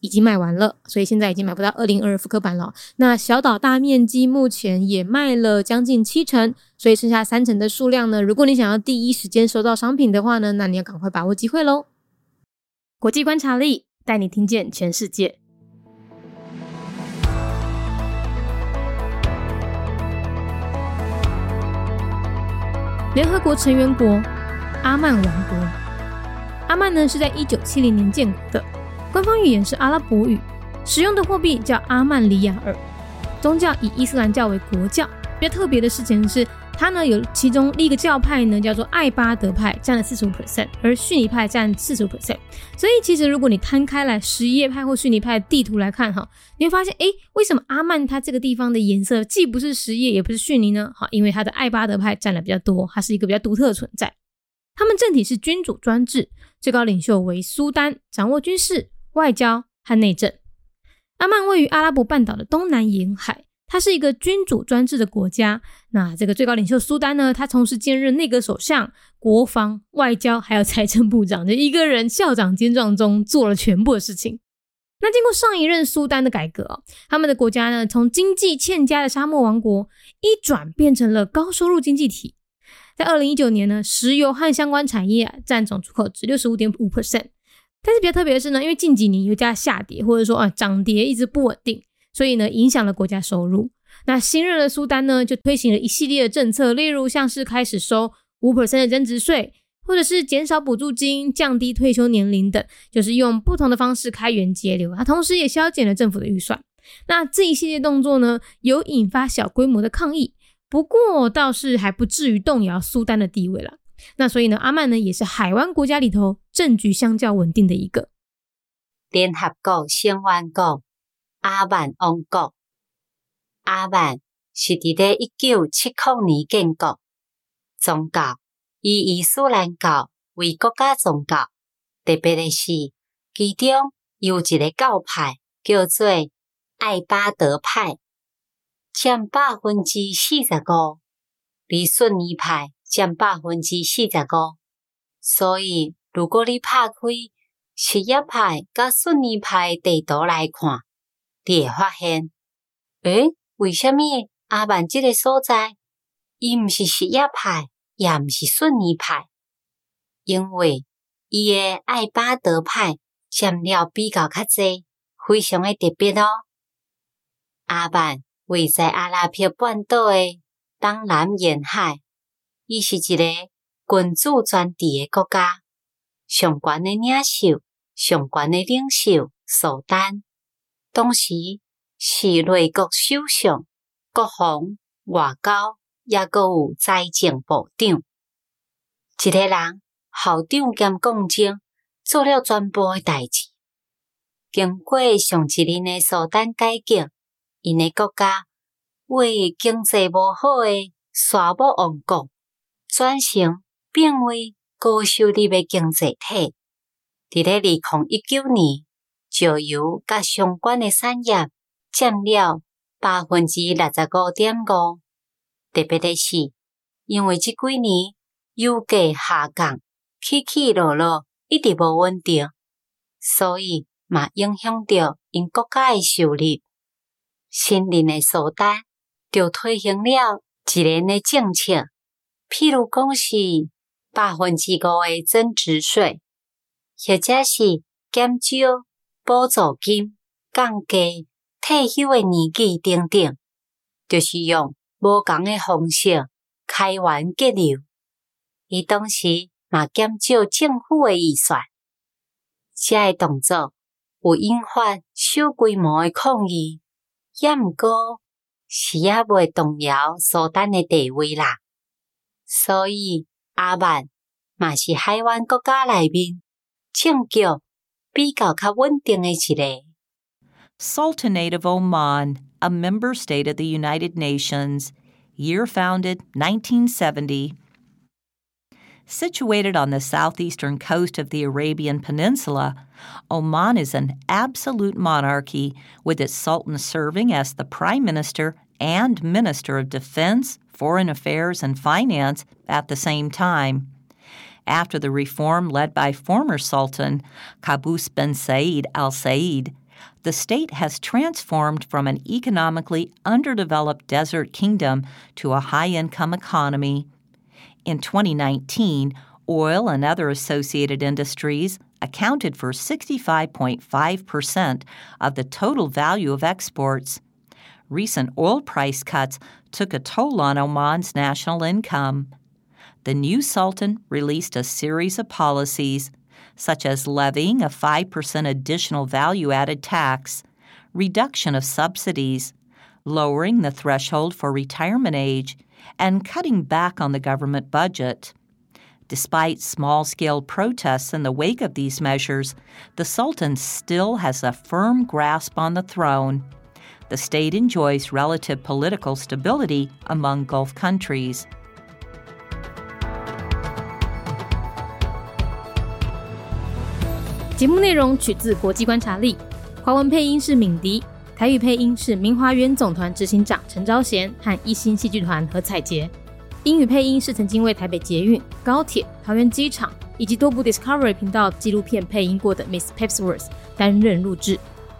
已经卖完了，所以现在已经买不到二零二复刻版了。那小岛大面积目前也卖了将近七成，所以剩下三成的数量呢？如果你想要第一时间收到商品的话呢，那你要赶快把握机会喽！国际观察力带你听见全世界。联合国成员国阿曼王国，阿曼呢是在一九七零年建国的。官方语言是阿拉伯语，使用的货币叫阿曼里亚尔，宗教以伊斯兰教为国教。比较特别的事情是，它呢有其中一个教派呢叫做艾巴德派，占了四十五 percent，而逊尼派占四十五 percent。所以其实如果你摊开来什叶派或逊尼派地图来看哈，你会发现，哎，为什么阿曼它这个地方的颜色既不是什叶也不是逊尼呢？哈，因为它的艾巴德派占了比较多，它是一个比较独特的存在。他们政体是君主专制，最高领袖为苏丹，掌握军事。外交和内政，阿曼位于阿拉伯半岛的东南沿海，它是一个君主专制的国家。那这个最高领袖苏丹呢，他同时兼任内阁首相、国防、外交还有财政部长，就一个人校长兼状中做了全部的事情。那经过上一任苏丹的改革，他们的国家呢，从经济欠佳的沙漠王国一转变成了高收入经济体。在二零一九年呢，石油和相关产业占总出口值六十五点五 percent。但是比较特别的是呢，因为近几年油价下跌，或者说啊涨跌一直不稳定，所以呢影响了国家收入。那新任的苏丹呢就推行了一系列的政策，例如像是开始收五 percent 的增值税，或者是减少补助金、降低退休年龄等，就是用不同的方式开源节流。它同时也削减了政府的预算。那这一系列动作呢，有引发小规模的抗议，不过倒是还不至于动摇苏丹的地位了。那所以呢，阿曼呢也是海湾国家里头政局相较稳定的一个。联合国成员国阿曼王国，阿曼是伫咧一九七零年建国，宗教以伊斯兰教为国家宗教，特别的是其中有一个教派叫做艾巴德派，占百分之四十五，而逊尼派。占百分之四十五，所以如果你拍开什叶派甲逊尼派地图来看，你会发现，诶，为虾米阿曼这个所在，伊毋是什叶派，也毋是逊尼派？因为伊诶艾巴德派占了比较较济，非常诶特别哦。阿曼位在阿拉伯半岛诶东南沿海。伊是一个君主专制诶国家，上悬诶领袖、上悬诶领袖苏丹，当时是内阁首相、国防、外交，抑阁有财政部长。一个人校长兼共政，做了全部诶代志。经过上一任诶苏丹改革，因诶国家为经济无好诶沙漠王国。转型变为高收入的经济体。伫咧二零一九年，石油甲相关的产业占了百分之六十五点五。特别的是，因为即几年油价下降，起起落落一直无稳定，所以嘛影响着因国家的收入。新任的苏丹就推行了一年的政策。譬如讲是百分之五的增值税，或者是减少补助金、降低退休的年纪等等，就是用无共的方式开源节流。伊当时嘛减少政府的预算，这个动作有引发小规模的抗议，也毋过是也未动摇苏丹的地位啦。所以阿曼嘛是海湾国家内面政局比较较稳定的一个。Sultanate of Oman, a member state of the United Nations, year founded 1970. Situated on the southeastern coast of the Arabian Peninsula, Oman is an absolute monarchy with its sultan serving as the prime minister and minister of defense, foreign affairs, and finance at the same time. After the reform led by former Sultan Qaboos bin Said al Said, the state has transformed from an economically underdeveloped desert kingdom to a high income economy. In 2019, oil and other associated industries accounted for 65.5% of the total value of exports. Recent oil price cuts took a toll on Oman's national income. The new Sultan released a series of policies, such as levying a 5% additional value added tax, reduction of subsidies, lowering the threshold for retirement age, and cutting back on the government budget. Despite small scale protests in the wake of these measures, the Sultan still has a firm grasp on the throne the state enjoys relative political stability among Gulf countries. 节目内容取自《国际观察力》，华文配音是敏迪，台语配音是明华园总团执行长陈昭贤和一星戏剧团何彩杰，英语配音是曾经为台北捷运、高铁、桃园机场以及多部 Discovery 频道纪录片配音过的 Miss Pepsworth 担任录制。